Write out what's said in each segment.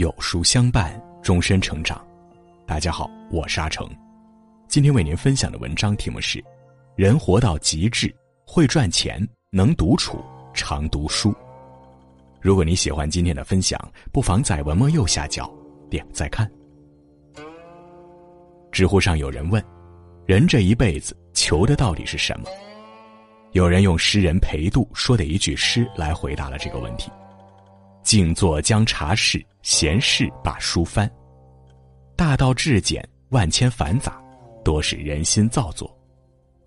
有书相伴，终身成长。大家好，我是阿成，今天为您分享的文章题目是：人活到极致，会赚钱，能独处，常读书。如果你喜欢今天的分享，不妨在文末右下角点再看。知乎上有人问：人这一辈子求的到底是什么？有人用诗人裴度说的一句诗来回答了这个问题。静坐将茶事，闲事把书翻。大道至简，万千繁杂，多是人心造作。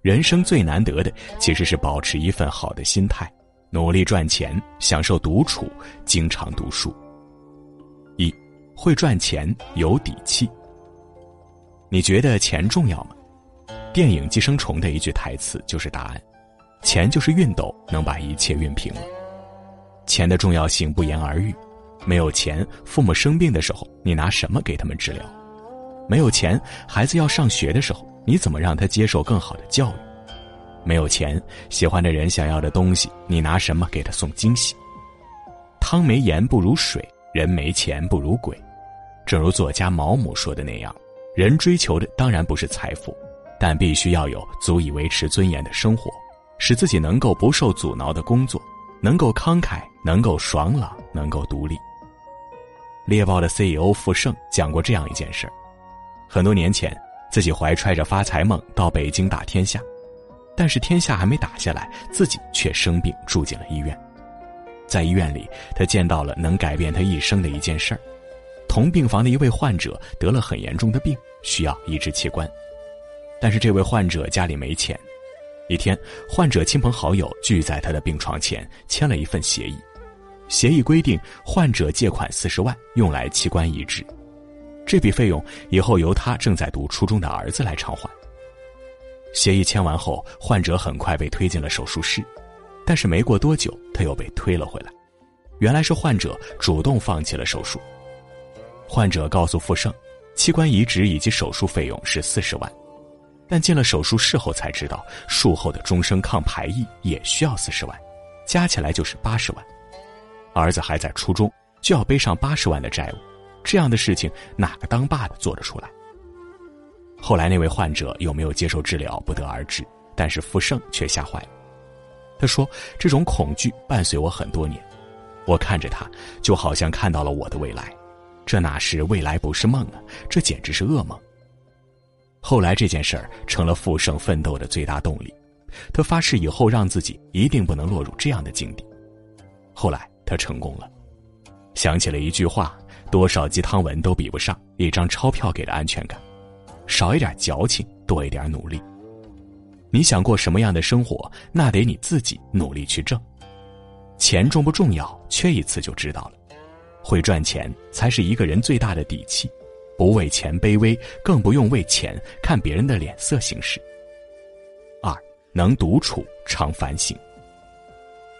人生最难得的，其实是保持一份好的心态，努力赚钱，享受独处，经常读书。一，会赚钱，有底气。你觉得钱重要吗？电影《寄生虫》的一句台词就是答案：钱就是熨斗，能把一切熨平了。钱的重要性不言而喻，没有钱，父母生病的时候，你拿什么给他们治疗？没有钱，孩子要上学的时候，你怎么让他接受更好的教育？没有钱，喜欢的人想要的东西，你拿什么给他送惊喜？汤没盐不如水，人没钱不如鬼。正如作家毛姆说的那样，人追求的当然不是财富，但必须要有足以维持尊严的生活，使自己能够不受阻挠的工作。能够慷慨，能够爽朗，能够独立。猎豹的 CEO 傅盛讲过这样一件事儿：很多年前，自己怀揣着发财梦到北京打天下，但是天下还没打下来，自己却生病住进了医院。在医院里，他见到了能改变他一生的一件事儿：同病房的一位患者得了很严重的病，需要移植器官，但是这位患者家里没钱。一天，患者亲朋好友聚在他的病床前，签了一份协议。协议规定，患者借款四十万，用来器官移植。这笔费用以后由他正在读初中的儿子来偿还。协议签完后，患者很快被推进了手术室，但是没过多久，他又被推了回来。原来是患者主动放弃了手术。患者告诉傅盛，器官移植以及手术费用是四十万。但进了手术室后才知道，术后的终生抗排异也需要四十万，加起来就是八十万。儿子还在初中，就要背上八十万的债务，这样的事情哪个当爸的做得出来？后来那位患者有没有接受治疗不得而知，但是傅盛却吓坏了。他说：“这种恐惧伴随我很多年，我看着他，就好像看到了我的未来，这哪是未来不是梦啊，这简直是噩梦。”后来这件事儿成了富盛奋斗的最大动力，他发誓以后让自己一定不能落入这样的境地。后来他成功了，想起了一句话：多少鸡汤文都比不上一张钞票给的安全感，少一点矫情，多一点努力。你想过什么样的生活，那得你自己努力去挣。钱重不重要，缺一次就知道了。会赚钱才是一个人最大的底气。不为钱卑微，更不用为钱看别人的脸色行事。二能独处，常反省。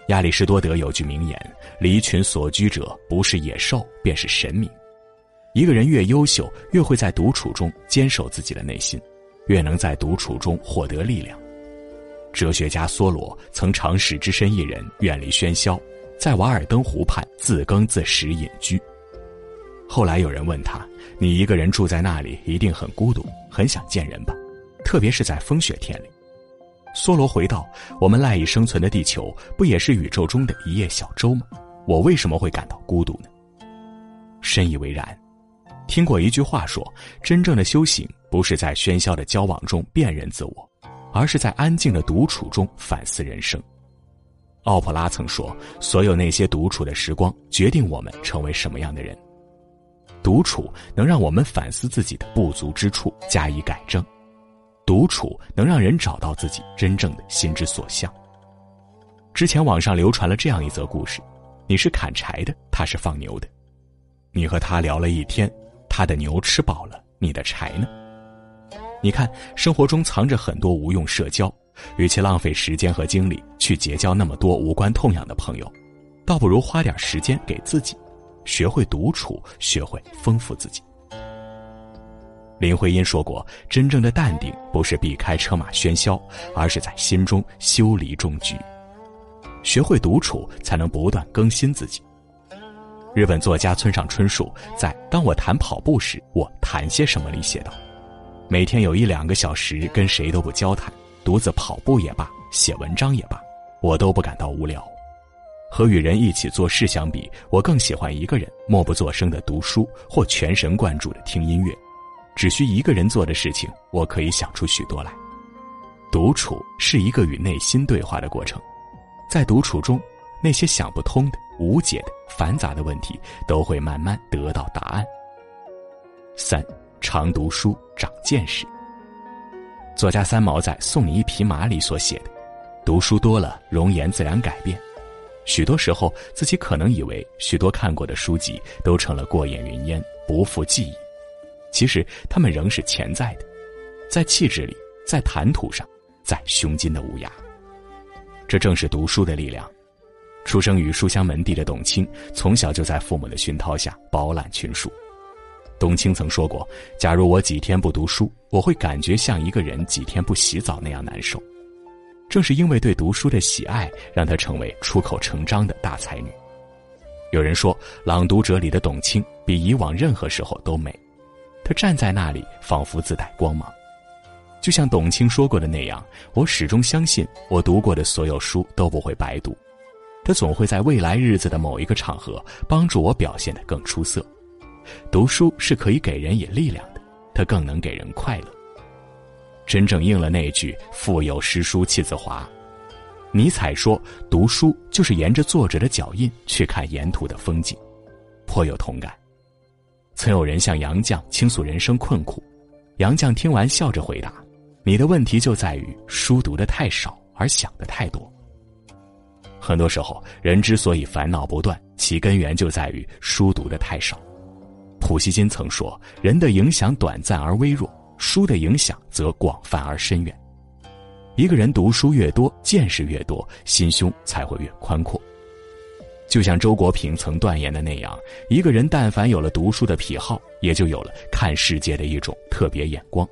亚里士多德有句名言：“离群所居者，不是野兽，便是神明。”一个人越优秀，越会在独处中坚守自己的内心，越能在独处中获得力量。哲学家梭罗曾尝试只身一人，远离喧嚣，在瓦尔登湖畔自耕自食隐居。后来有人问他：“你一个人住在那里，一定很孤独，很想见人吧？特别是在风雪天里。”梭罗回道：“我们赖以生存的地球，不也是宇宙中的一叶小舟吗？我为什么会感到孤独呢？”深以为然。听过一句话说：“真正的修行，不是在喧嚣的交往中辨认自我，而是在安静的独处中反思人生。”奥普拉曾说：“所有那些独处的时光，决定我们成为什么样的人。”独处能让我们反思自己的不足之处，加以改正；独处能让人找到自己真正的心之所向。之前网上流传了这样一则故事：你是砍柴的，他是放牛的。你和他聊了一天，他的牛吃饱了，你的柴呢？你看，生活中藏着很多无用社交，与其浪费时间和精力去结交那么多无关痛痒的朋友，倒不如花点时间给自己。学会独处，学会丰富自己。林徽因说过：“真正的淡定，不是避开车马喧嚣，而是在心中修篱种菊。学会独处，才能不断更新自己。”日本作家村上春树在《当我谈跑步时，我谈些什么》里写道：“每天有一两个小时跟谁都不交谈，独自跑步也罢，写文章也罢，我都不感到无聊。和与人一起做事相比，我更喜欢一个人默不作声的读书或全神贯注的听音乐。只需一个人做的事情，我可以想出许多来。独处是一个与内心对话的过程，在独处中，那些想不通的。”无解的、繁杂的问题都会慢慢得到答案。三，常读书长见识。作家三毛在《送你一匹马》里所写的：“读书多了，容颜自然改变。许多时候，自己可能以为许多看过的书籍都成了过眼云烟，不复记忆。其实，他们仍是潜在的，在气质里，在谈吐上，在胸襟的无涯。这正是读书的力量。”出生于书香门第的董卿，从小就在父母的熏陶下饱览群书。董卿曾说过：“假如我几天不读书，我会感觉像一个人几天不洗澡那样难受。”正是因为对读书的喜爱，让她成为出口成章的大才女。有人说，《朗读者》里的董卿比以往任何时候都美，他站在那里，仿佛自带光芒。就像董卿说过的那样：“我始终相信，我读过的所有书都不会白读。”他总会在未来日子的某一个场合帮助我表现得更出色。读书是可以给人以力量的，它更能给人快乐。真正应了那句“腹有诗书气自华”。尼采说：“读书就是沿着作者的脚印去看沿途的风景。”颇有同感。曾有人向杨绛倾诉人生困苦，杨绛听完笑着回答：“你的问题就在于书读的太少，而想的太多。”很多时候，人之所以烦恼不断，其根源就在于书读的太少。普希金曾说：“人的影响短暂而微弱，书的影响则广泛而深远。”一个人读书越多，见识越多，心胸才会越宽阔。就像周国平曾断言的那样，一个人但凡有了读书的癖好，也就有了看世界的一种特别眼光，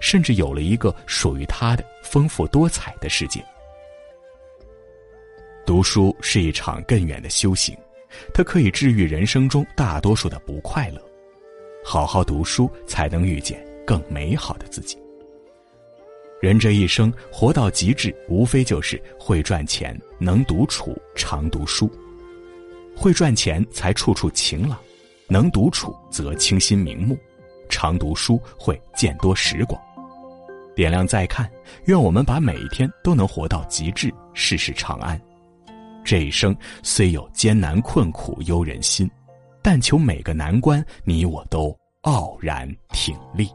甚至有了一个属于他的丰富多彩的世界。读书是一场更远的修行，它可以治愈人生中大多数的不快乐。好好读书，才能遇见更美好的自己。人这一生活到极致，无非就是会赚钱、能独处、常读书。会赚钱才处处晴朗，能独处则清心明目，常读书会见多识广。点亮再看，愿我们把每一天都能活到极致，事事长安。这一生虽有艰难困苦忧人心，但求每个难关你我都傲然挺立。